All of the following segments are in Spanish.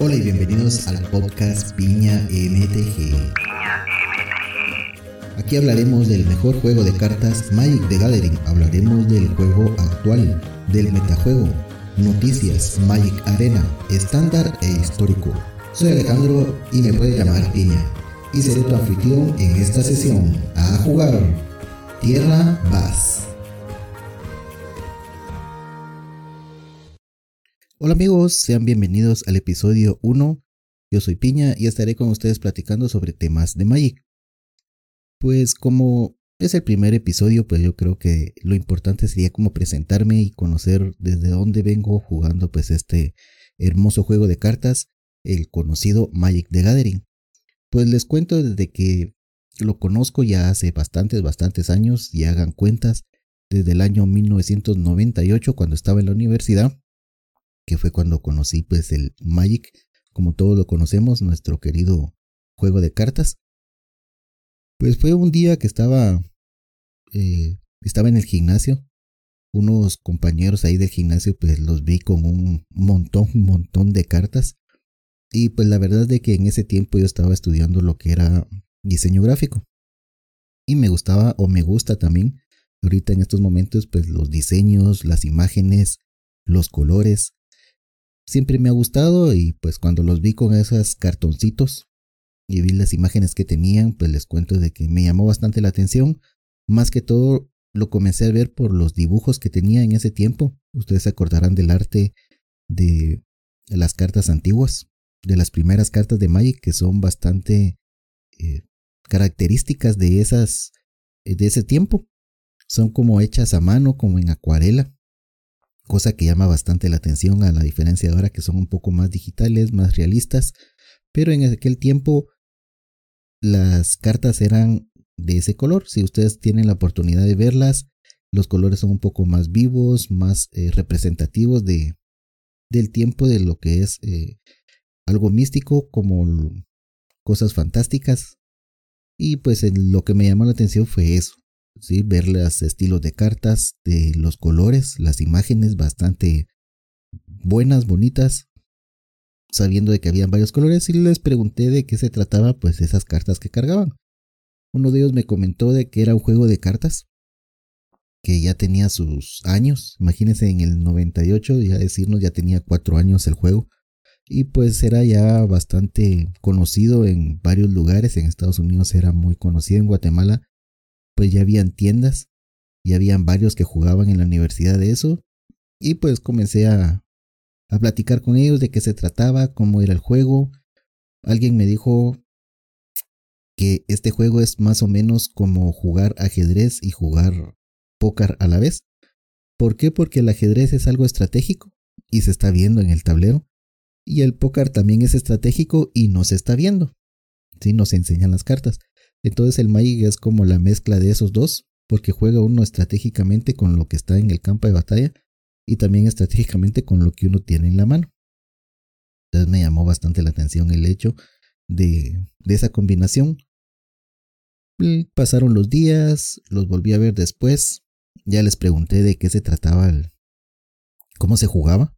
Hola y bienvenidos al podcast Piña MTG. Aquí hablaremos del mejor juego de cartas Magic the Gathering. Hablaremos del juego actual, del metajuego, noticias, Magic Arena, estándar e histórico. Soy Alejandro y me puede llamar Piña. Y seré tu anfitrión en esta sesión. A jugar. Tierra Bass. Hola amigos, sean bienvenidos al episodio 1. Yo soy Piña y estaré con ustedes platicando sobre temas de Magic. Pues como es el primer episodio, pues yo creo que lo importante sería como presentarme y conocer desde dónde vengo jugando pues este hermoso juego de cartas, el conocido Magic the Gathering. Pues les cuento desde que lo conozco ya hace bastantes, bastantes años, y hagan cuentas, desde el año 1998 cuando estaba en la universidad que fue cuando conocí pues el Magic, como todos lo conocemos, nuestro querido juego de cartas. Pues fue un día que estaba, eh, estaba en el gimnasio, unos compañeros ahí del gimnasio pues los vi con un montón, un montón de cartas. Y pues la verdad de que en ese tiempo yo estaba estudiando lo que era diseño gráfico. Y me gustaba o me gusta también ahorita en estos momentos pues los diseños, las imágenes, los colores siempre me ha gustado y pues cuando los vi con esos cartoncitos y vi las imágenes que tenían, pues les cuento de que me llamó bastante la atención. Más que todo lo comencé a ver por los dibujos que tenía en ese tiempo. Ustedes se acordarán del arte de las cartas antiguas, de las primeras cartas de Magic que son bastante eh, características de esas de ese tiempo. Son como hechas a mano, como en acuarela cosa que llama bastante la atención a la diferencia de ahora que son un poco más digitales, más realistas, pero en aquel tiempo las cartas eran de ese color. Si ustedes tienen la oportunidad de verlas, los colores son un poco más vivos, más eh, representativos de, del tiempo de lo que es eh, algo místico como cosas fantásticas. Y pues lo que me llamó la atención fue eso, ver los estilos de cartas, de los colores, las imágenes bastante buenas, bonitas, sabiendo de que habían varios colores y les pregunté de qué se trataba pues esas cartas que cargaban. Uno de ellos me comentó de que era un juego de cartas que ya tenía sus años, imagínense en el 98, ya decirnos ya tenía cuatro años el juego y pues era ya bastante conocido en varios lugares, en Estados Unidos era muy conocido, en Guatemala pues ya habían tiendas y habían varios que jugaban en la universidad de eso. Y pues comencé a, a platicar con ellos de qué se trataba, cómo era el juego. Alguien me dijo que este juego es más o menos como jugar ajedrez y jugar póker a la vez. ¿Por qué? Porque el ajedrez es algo estratégico y se está viendo en el tablero. Y el póker también es estratégico y no se está viendo. Sí, nos enseñan las cartas. Entonces el Magic es como la mezcla de esos dos, porque juega uno estratégicamente con lo que está en el campo de batalla y también estratégicamente con lo que uno tiene en la mano. Entonces me llamó bastante la atención el hecho de, esa combinación. pasaron los días, los volví a ver después, ya les pregunté de qué se trataba, cómo se jugaba.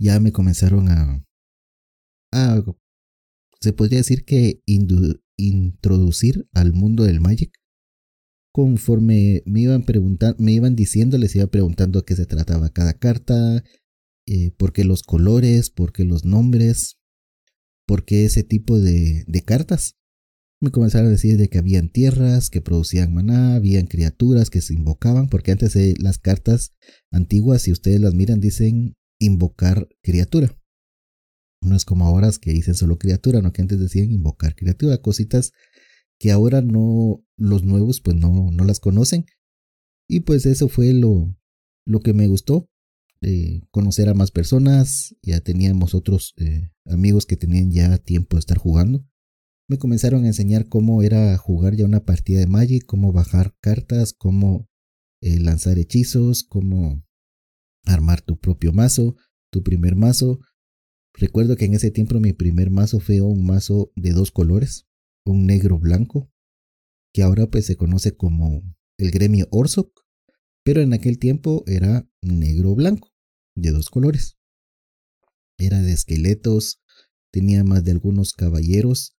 Ya me comenzaron a, a se podría decir que introducir al mundo del Magic. Conforme me iban preguntando, me iban diciendo, les iba preguntando qué se trataba cada carta, eh, por qué los colores, por qué los nombres, por qué ese tipo de, cartas. Me comenzaron a decir de que habían tierras que producían maná, habían criaturas que se invocaban, porque antes de las cartas antiguas, si ustedes las miran, dicen invocar criatura. No es como ahora que dicen solo criatura, no que antes decían invocar criatura, cositas que ahora no, los nuevos pues no, no las conocen. Y pues eso fue lo, lo que me gustó, eh, conocer a más personas, ya teníamos otros eh, amigos que tenían ya tiempo de estar jugando. Me comenzaron a enseñar cómo era jugar ya una partida de Magic, cómo bajar cartas, cómo eh, lanzar hechizos, cómo armar tu propio mazo, tu primer mazo, Recuerdo que en ese tiempo mi primer mazo fue un mazo de dos colores, un negro blanco, que ahora pues se conoce como el gremio Orsok, pero en aquel tiempo era negro blanco, de dos colores. Era de esqueletos, tenía más de algunos caballeros.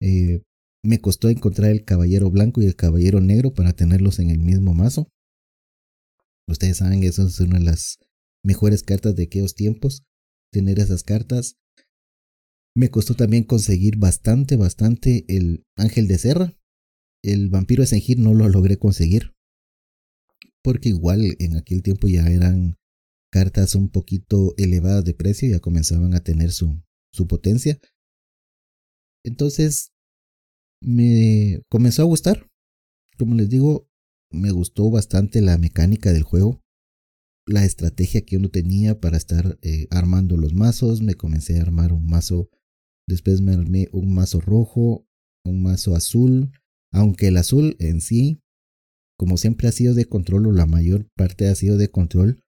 Eh, me costó encontrar el caballero blanco y el caballero negro para tenerlos en el mismo mazo. Ustedes saben que eso es una de las mejores cartas de aquellos tiempos, tener esas cartas. Me costó también conseguir bastante, bastante el ángel de serra. El vampiro de Sengir no lo logré conseguir. Porque igual en aquel tiempo ya eran cartas un poquito elevadas de precio, ya comenzaban a tener su, su potencia. Entonces me comenzó a gustar. Como les digo, me gustó bastante la mecánica del juego, la estrategia que uno tenía para estar eh, armando los mazos. Me comencé a armar un mazo, después me armé un mazo rojo, un mazo azul, aunque el azul en sí, como siempre ha sido de control o la mayor parte ha sido de control,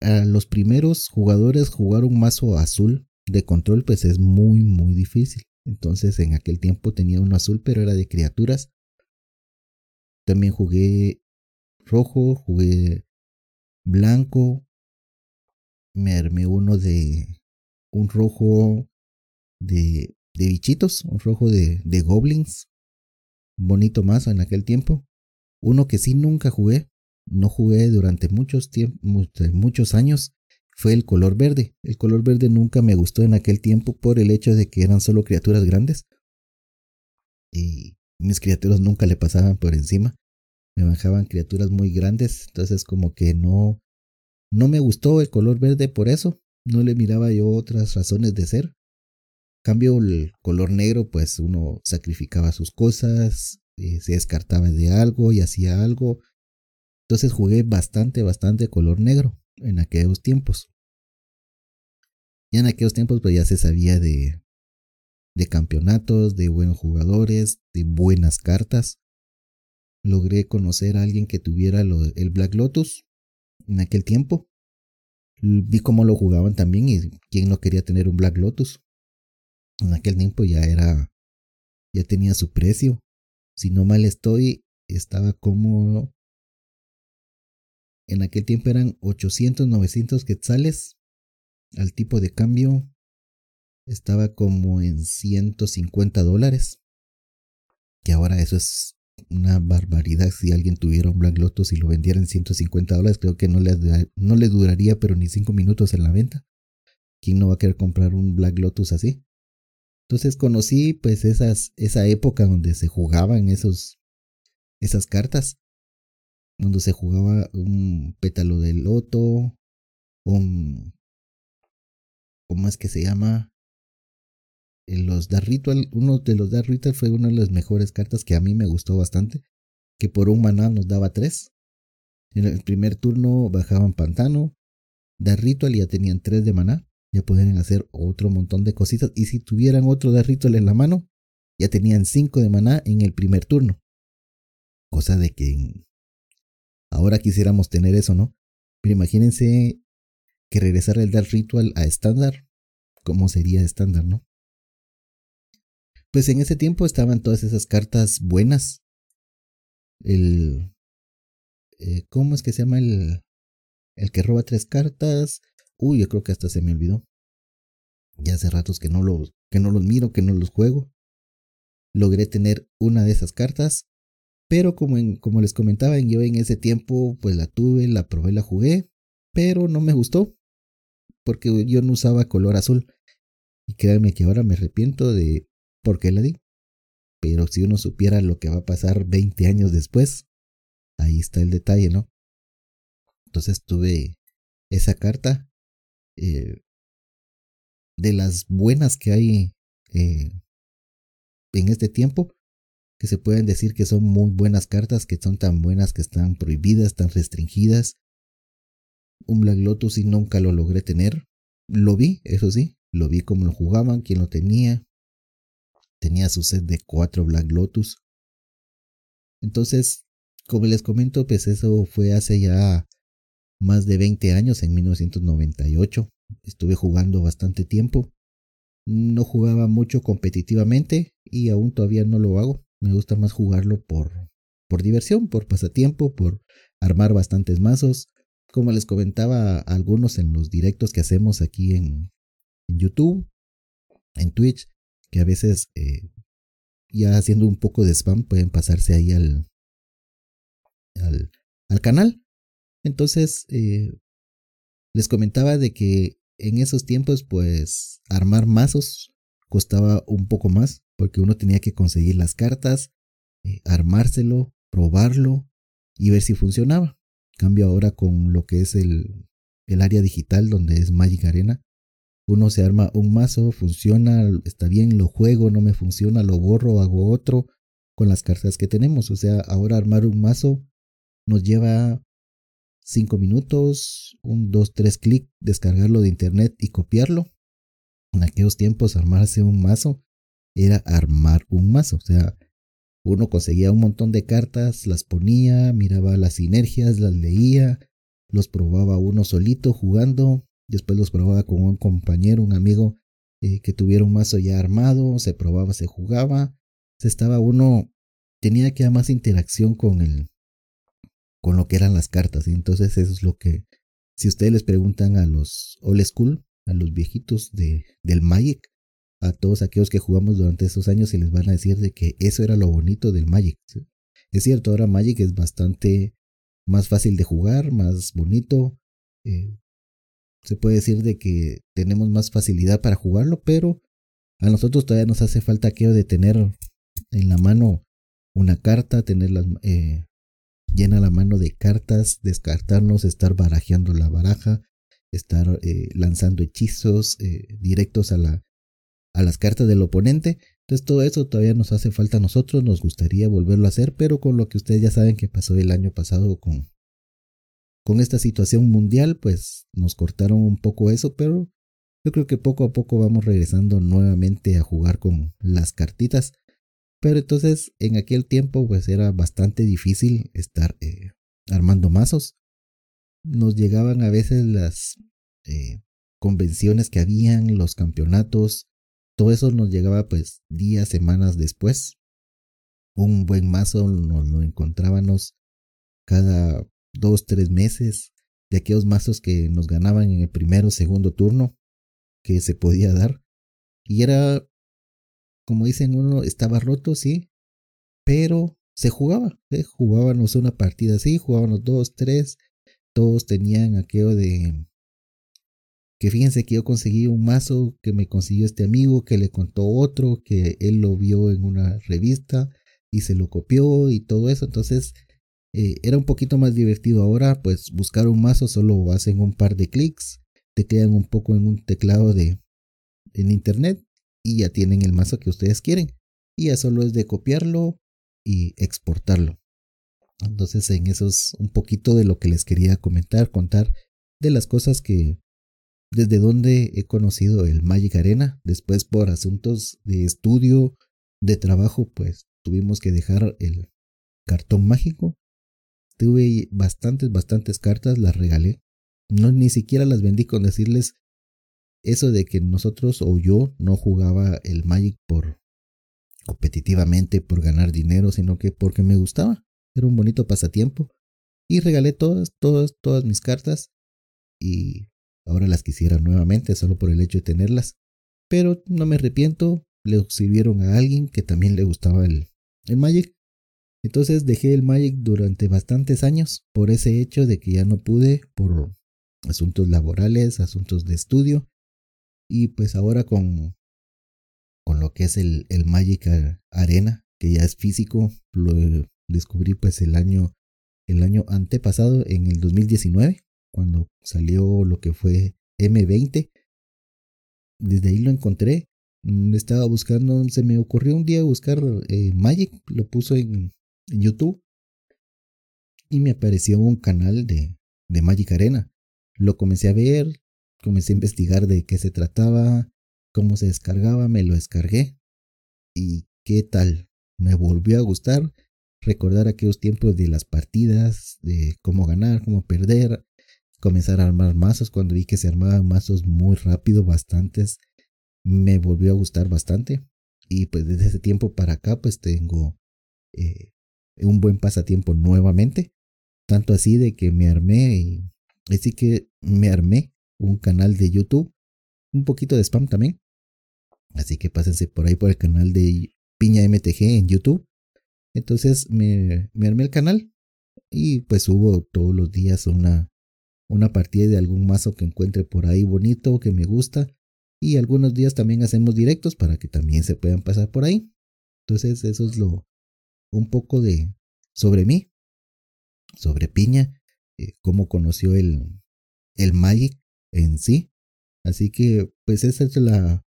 a los primeros jugadores jugar un mazo azul de control pues es muy muy difícil. Entonces en aquel tiempo tenía uno azul, pero era de criaturas. También jugué rojo, jugué blanco. Me armé uno de un rojo de, de bichitos, un rojo de, de goblins. Bonito mazo en aquel tiempo. Uno que sí nunca jugué, no jugué durante muchos, muchos años, fue el color verde. El color verde nunca me gustó en aquel tiempo por el hecho de que eran solo criaturas grandes. Y mis criaturas nunca le pasaban por encima. Me bajaban criaturas muy grandes. Entonces como que no, no me gustó el color verde por eso. No le miraba yo otras razones de ser. Cambio el color negro, pues uno sacrificaba sus cosas, eh, se descartaba de algo y hacía algo. Entonces jugué bastante, bastante color negro en aquellos tiempos. Y en aquellos tiempos pues ya se sabía de, de campeonatos, de buenos jugadores, de buenas cartas. Logré conocer a alguien que tuviera el Black Lotus en aquel tiempo. Vi cómo lo jugaban también y quién no quería tener un Black Lotus. En aquel tiempo ya era, ya tenía su precio. Si no mal estoy, estaba como en aquel tiempo eran 800, 900 quetzales. Al tipo de cambio estaba como en 150 dólares. Que ahora eso es una barbaridad. Si alguien tuviera un Black Lotus y lo vendiera en 150 dólares, creo que no le, no le duraría pero ni 5 minutos en la venta. ¿Quién no va a querer comprar un Black Lotus así? Entonces conocí pues esa época donde se jugaban esos, esas cartas donde se jugaba un pétalo de loto, un... ¿Cómo es que se llama? En los Dark Ritual, uno de los Dark Ritual fue una de las mejores cartas que a mí me gustó bastante, que por un maná nos daba tres. En el primer turno bajaban Pantano, Dark Ritual ya tenían tres de maná, ya podían hacer otro montón de cositas, y si tuvieran otro Dark Ritual en la mano, ya tenían cinco de maná en el primer turno. Cosa de que Ahora quisiéramos tener eso, ¿no? Pero imagínense que regresara el Dark Ritual a estándar. ¿Cómo sería estándar, no? Pues en ese tiempo estaban todas esas cartas buenas. El. Eh, ¿Cómo es que se llama el. El que roba tres cartas? Uy, yo creo que hasta se me olvidó. Ya hace ratos que no los, que no los miro, que no los juego. Logré tener una de esas cartas pero como, como les comentaba, yo en ese tiempo pues la tuve, la probé, la jugué, pero no me gustó porque yo no usaba color azul. Y créanme que ahora me arrepiento de por qué la di. Pero si uno supiera lo que va a pasar 20 años después, ahí está el detalle, ¿no? Entonces tuve esa carta eh, de las buenas que hay eh, en este tiempo que se pueden decir que son muy buenas cartas, que son tan buenas que están prohibidas, tan restringidas. Un Black Lotus y nunca lo logré tener. Lo vi, eso sí, lo vi como lo jugaban, quien lo tenía. Tenía su set de cuatro Black Lotus. Entonces, como les comento, pues eso fue hace ya más de 20 años, en 1998. Estuve jugando bastante tiempo. No jugaba mucho competitivamente y aún todavía no lo hago. Me gusta más jugarlo por, por diversión, por pasatiempo, por armar bastantes mazos. Como les comentaba algunos en los directos que hacemos aquí en, en YouTube, en Twitch, que a veces eh, ya haciendo un poco de spam pueden pasarse ahí al, al, al canal. Entonces, eh, les comentaba de que en esos tiempos, pues, armar mazos costaba un poco más, porque uno tenía que conseguir las cartas, eh, armárselo, probarlo y ver si funcionaba. Cambio ahora con lo que es el, el área digital, donde es Magic Arena. Uno se arma un mazo, funciona, está bien, lo juego, no me funciona, lo borro, hago otro con las cartas que tenemos. O sea, ahora armar un mazo nos lleva 5 minutos, un 2, 3 clics, descargarlo de internet y copiarlo. En aquellos tiempos armarse un mazo era armar un mazo. O sea, uno conseguía un montón de cartas, las ponía, miraba las sinergias, las leía, los probaba uno solito jugando, después los probaba con un compañero, un amigo eh, que tuviera un mazo ya armado, se probaba, se jugaba, se estaba uno, tenía que más interacción con el, con lo que eran las cartas. Y entonces eso es lo que, si ustedes les preguntan a los old school, a los viejitos de, del Magic, a todos aquellos que jugamos durante esos años, y les van a decir de que eso era lo bonito del Magic. Es cierto, ahora Magic es bastante más fácil de jugar, más bonito. Eh, se puede decir de que tenemos más facilidad para jugarlo, pero a nosotros todavía nos hace falta aquello de tener en la mano una carta, tenerla eh, llena la mano de cartas, descartarnos, estar barajeando la baraja, estar eh, lanzando hechizos eh, directos a, la, a las cartas del oponente. Entonces todo eso todavía nos hace falta a nosotros, nos gustaría volverlo a hacer, pero con lo que ustedes ya saben que pasó el año pasado con, con esta situación mundial, pues nos cortaron un poco eso, pero yo creo que poco a poco vamos regresando nuevamente a jugar con las cartitas. Pero entonces en aquel tiempo pues era bastante difícil estar eh, armando mazos. Nos llegaban a veces las eh, convenciones que habían, los campeonatos, todo eso nos llegaba pues días, semanas después. Un buen mazo nos lo encontrábamos cada dos, tres meses de aquellos mazos que nos ganaban en el primero, segundo turno que se podía dar. Y era como dicen uno, estaba roto, sí, pero se jugaba, ¿eh? jugábamos una partida así, jugábamos dos, tres, todos tenían aquello de que fíjense que yo conseguí un mazo que me consiguió este amigo, que le contó otro, que él lo vio en una revista y se lo copió y todo eso, entonces eh, era un poquito más divertido ahora, pues buscar un mazo solo hacen un par de clics, te quedan un poco en un teclado de en internet y ya tienen el mazo que ustedes quieren. Y ya solo es de copiarlo y exportarlo. Entonces en eso es un poquito de lo que les quería comentar, contar de las cosas que desde donde he conocido el Magic Arena. Después por asuntos de estudio, de trabajo, pues tuvimos que dejar el cartón mágico. Tuve bastantes, bastantes cartas, las regalé. No ni siquiera las vendí con decirles eso de que nosotros o yo no jugaba el Magic por competitivamente, por ganar dinero, sino que porque me gustaba. Era un bonito pasatiempo. Y regalé todas, todas, todas mis cartas. Y ahora las quisiera nuevamente, solo por el hecho de tenerlas. Pero no me arrepiento. Le sirvieron a alguien que también le gustaba el, el Magic. Entonces dejé el Magic durante bastantes años por ese hecho de que ya no pude por asuntos laborales, asuntos de estudio y pues ahora con, con lo que es el, el Magic Arena, que ya es físico, lo descubrí pues el año, el año antepasado, en el 2019, cuando salió lo que fue M20. Desde ahí lo encontré. Mm, estaba buscando, se me ocurrió un día buscar eh, Magic, lo puso en, en, YouTube y me apareció un canal de, de Magic Arena. Lo comencé a ver, Comencé a investigar de qué se trataba, cómo se descargaba, me lo descargué. ¿Y qué tal? Me volvió a gustar recordar aquellos tiempos de las partidas, de cómo ganar, cómo perder, comenzar a armar mazos. Cuando vi que se armaban mazos muy rápido, bastantes, me volvió a gustar bastante. Y pues desde ese tiempo para acá, pues tengo eh, un buen pasatiempo nuevamente. Tanto así de que me armé así que me armé un canal de YouTube un poquito de spam también. Así que pásense por ahí por el canal de Piña MTG en YouTube. Entonces me, me armé el canal y pues subo todos los días una, una partida de algún mazo que encuentre por ahí bonito, que me gusta. Y algunos días también hacemos directos para que también se puedan pasar por ahí. Entonces eso es lo un poco de sobre mí, sobre Piña, eh, cómo conoció el, el Magic en sí. Así que pues esa es la,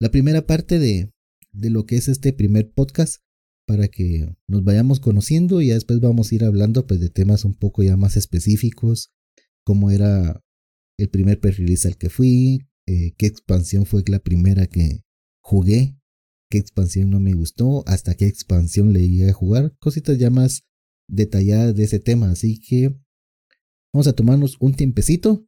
la primera parte de, de lo que es este primer podcast para que nos vayamos conociendo y ya después vamos a ir hablando pues de temas un poco ya más específicos, cómo era el primer pre-release al que fui, eh, qué expansión fue la primera que jugué, qué expansión no me gustó, hasta qué expansión le llegué a jugar, cositas ya más detalladas de ese tema, así que vamos a tomarnos un tiempecito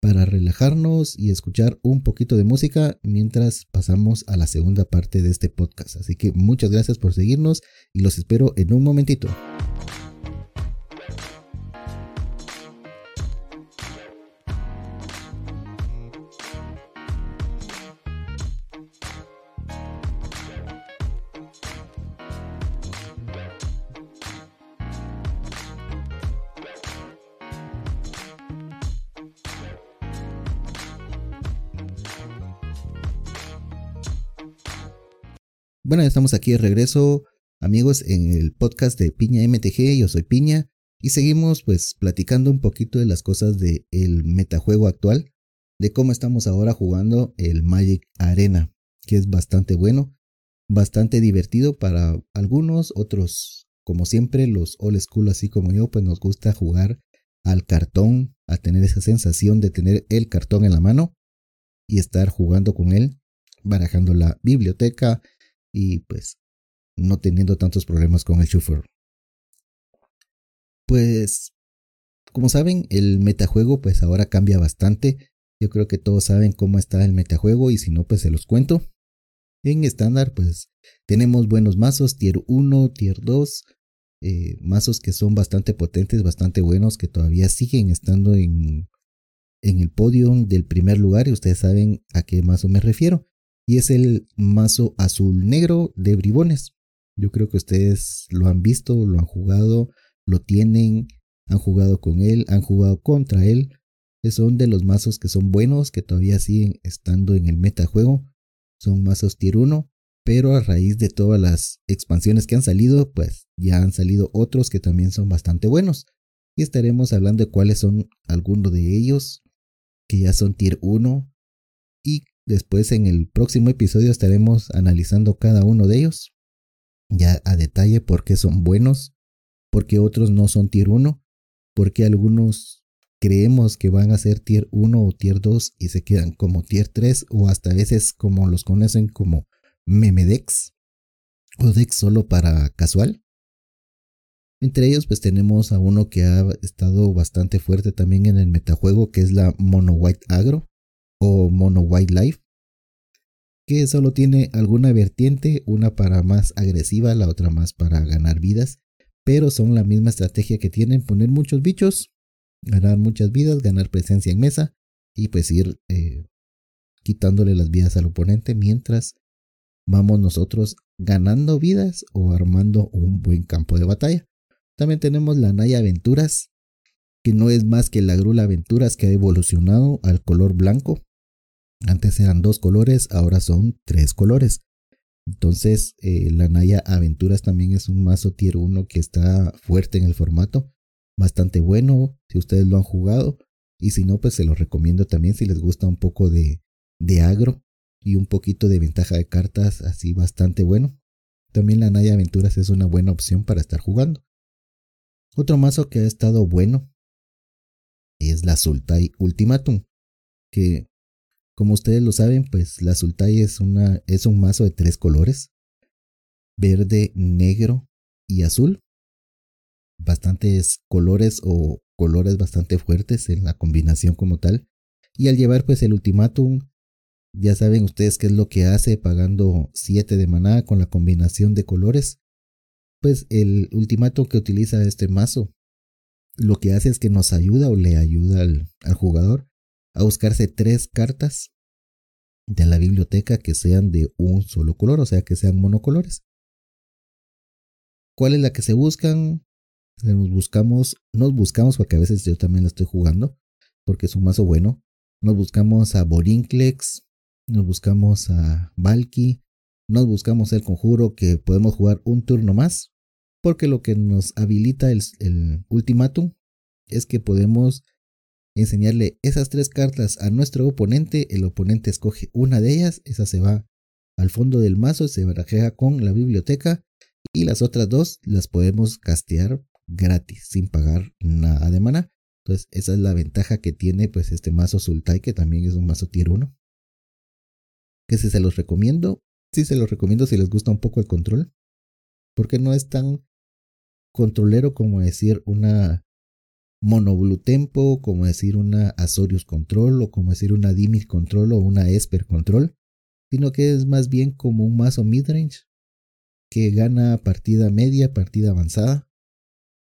para relajarnos y escuchar un poquito de música mientras pasamos a la segunda parte de este podcast. Así que muchas gracias por seguirnos y los espero en un momentito. Bueno, estamos aquí de regreso, amigos, en el podcast de Piña MTG. Yo soy Piña y seguimos pues platicando un poquito de las cosas del el metajuego actual, de cómo estamos ahora jugando el Magic Arena, que es bastante bueno, bastante divertido para algunos, otros, como siempre, los old school así como yo, pues nos gusta jugar al cartón, a tener esa sensación de tener el cartón en la mano y estar jugando con él, barajando la biblioteca, y pues no teniendo tantos problemas con el shuffle. Pues, como saben, el metajuego pues ahora cambia bastante. Yo creo que todos saben cómo está el metajuego y si no pues se los cuento. En estándar pues tenemos buenos mazos, tier 1, tier 2, eh, mazos que son bastante potentes, bastante buenos, que todavía siguen estando en, en el podio del primer lugar y ustedes saben a qué mazo me refiero y es el mazo azul negro de bribones. Yo creo que ustedes lo han visto, lo han jugado, lo tienen, han jugado con él, han jugado contra él. Son de los mazos que son buenos, que todavía siguen estando en el metajuego. Son mazos tier 1, pero a raíz de todas las expansiones que han salido, pues ya han salido otros que también son bastante buenos. Y estaremos hablando de cuáles son algunos de ellos que ya son tier 1 y Después en el próximo episodio estaremos analizando cada uno de ellos, ya a detalle por qué son buenos, por qué otros no son tier 1, por qué algunos creemos que van a ser tier 1 o tier 2 y se quedan como tier 3 o hasta veces como los conocen como memedex o dex solo para casual. Entre ellos pues tenemos a uno que ha estado bastante fuerte también en el metajuego que es la Mono White Agro o Mono Wildlife, que solo tiene alguna vertiente, una para más agresiva, la otra más para ganar vidas, pero son la misma estrategia que tienen poner muchos bichos, ganar muchas vidas, ganar presencia en mesa y pues ir eh, quitándole las vidas al oponente mientras vamos nosotros ganando vidas o armando un buen campo de batalla. También tenemos la Naya Aventuras, que no es más que la Grula Aventuras que ha evolucionado al color blanco antes eran dos colores, ahora son tres colores. Entonces, eh, la Naya Aventuras también es un mazo tier 1 que está fuerte en el formato. Bastante bueno, si ustedes lo han jugado. Y si no, pues se los recomiendo también si les gusta un poco de, de agro y un poquito de ventaja de cartas, así bastante bueno. También la Naya Aventuras es una buena opción para estar jugando. Otro mazo que ha estado bueno es la Sultai Ultimatum, que como ustedes lo saben, pues la Sultai es, una, es un mazo de tres colores. Verde, negro y azul. Bastantes colores o colores bastante fuertes en la combinación como tal. Y al llevar pues el ultimátum, ya saben ustedes qué es lo que hace pagando 7 de maná con la combinación de colores. Pues el ultimátum que utiliza este mazo lo que hace es que nos ayuda o le ayuda al, al jugador a buscarse tres cartas de la biblioteca que sean de un solo color, o sea que sean monocolores. ¿Cuál es la que se buscan? Nos buscamos, nos buscamos porque a veces yo también la estoy jugando, porque es un mazo bueno. Nos buscamos a Borinclex, nos buscamos a Valky, nos buscamos el conjuro que podemos jugar un turno más, porque lo que nos habilita el, el ultimátum es que podemos enseñarle esas tres cartas a nuestro oponente, el oponente escoge una de ellas, esa se va al fondo del mazo, se barajea con la biblioteca y las otras dos las podemos castear gratis, sin pagar nada de mana. Entonces esa es la ventaja que tiene pues este mazo Sultai, que también es un mazo tier 1. Que si se los recomiendo, sí se los recomiendo si les gusta un poco el control, porque no es tan controlero como decir una Monoblue Tempo, como decir una Azorius Control, o como decir una Dimir Control o una Esper Control, sino que es más bien como un mazo midrange que gana partida media, partida avanzada,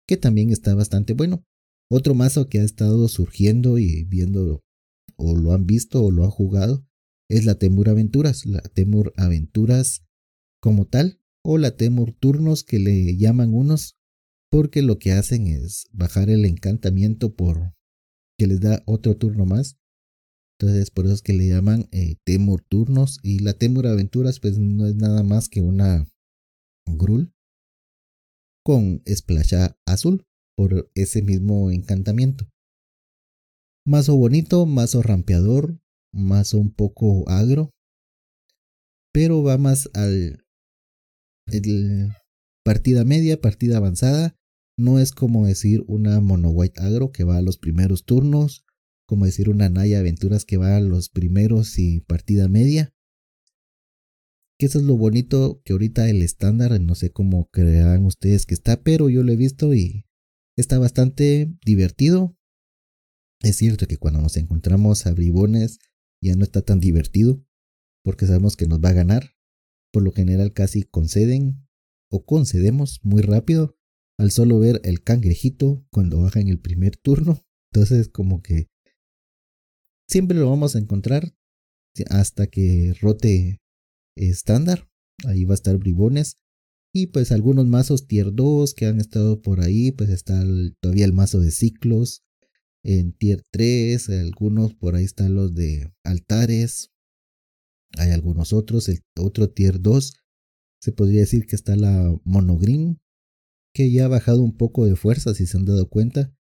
que también está bastante bueno. Otro mazo que ha estado surgiendo y viendo, o lo han visto o lo han jugado, es la Temur Aventuras, la Temur Aventuras como tal, o la Temur Turnos que le llaman unos, porque lo que hacen es bajar el encantamiento por que les da otro turno más. Entonces por eso es que le llaman eh, Temur turnos y la Temur aventuras pues no es nada más que una Grul con esplasha azul por ese mismo encantamiento. Mazo bonito, mazo rampeador, mazo un poco agro, pero va más al el, partida media, partida avanzada no es como decir una Mono White Agro que va a los primeros turnos, como decir una Naya Aventuras que va a los primeros y partida media. Que eso es lo bonito que ahorita el estándar, no sé cómo crean ustedes que está, pero yo lo he visto y está bastante divertido. Es cierto que cuando nos encontramos a bribones ya no está tan divertido, porque sabemos que nos va a ganar. Por lo general casi conceden o concedemos muy rápido al solo ver el cangrejito cuando baja en el primer turno. Entonces como que siempre lo vamos a encontrar hasta que rote estándar. Ahí va a estar bribones. Y pues algunos mazos tier 2 que han estado por ahí. Pues está todavía el mazo de ciclos. En tier 3. Algunos por ahí están los de altares. Hay algunos otros. El otro tier 2. Se podría decir que está la monogreen ya ha bajado un poco de fuerza si se han dado cuenta,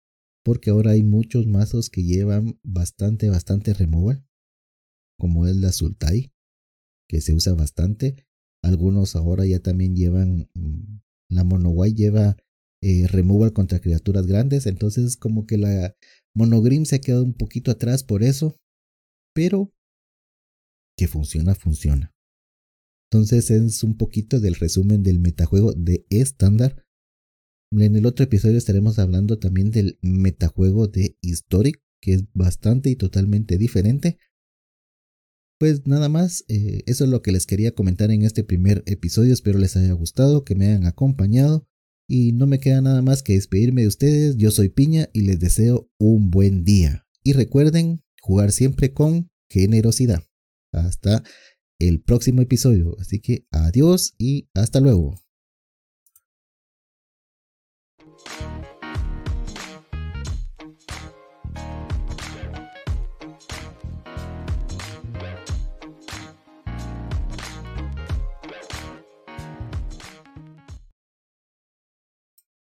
porque ahora hay muchos mazos que llevan bastante, bastante removal, como es la Sultai, que se usa bastante. Algunos ahora ya también llevan, mm, la Monowai lleva eh, removal contra criaturas grandes, entonces como que la Monogrim se ha quedado un poquito atrás por eso, pero que funciona, funciona. Entonces es un poquito del resumen del metajuego de estándar en el otro episodio estaremos hablando también del metajuego de Historic, que es bastante y totalmente diferente. Pues nada más, eh, eso es lo que les quería comentar en este primer episodio. Espero les haya gustado, que me hayan acompañado. Y no me queda nada más que despedirme de ustedes. Yo soy Piña y les deseo un buen día. Y recuerden jugar siempre con generosidad. Hasta el próximo episodio. Así que adiós y hasta luego.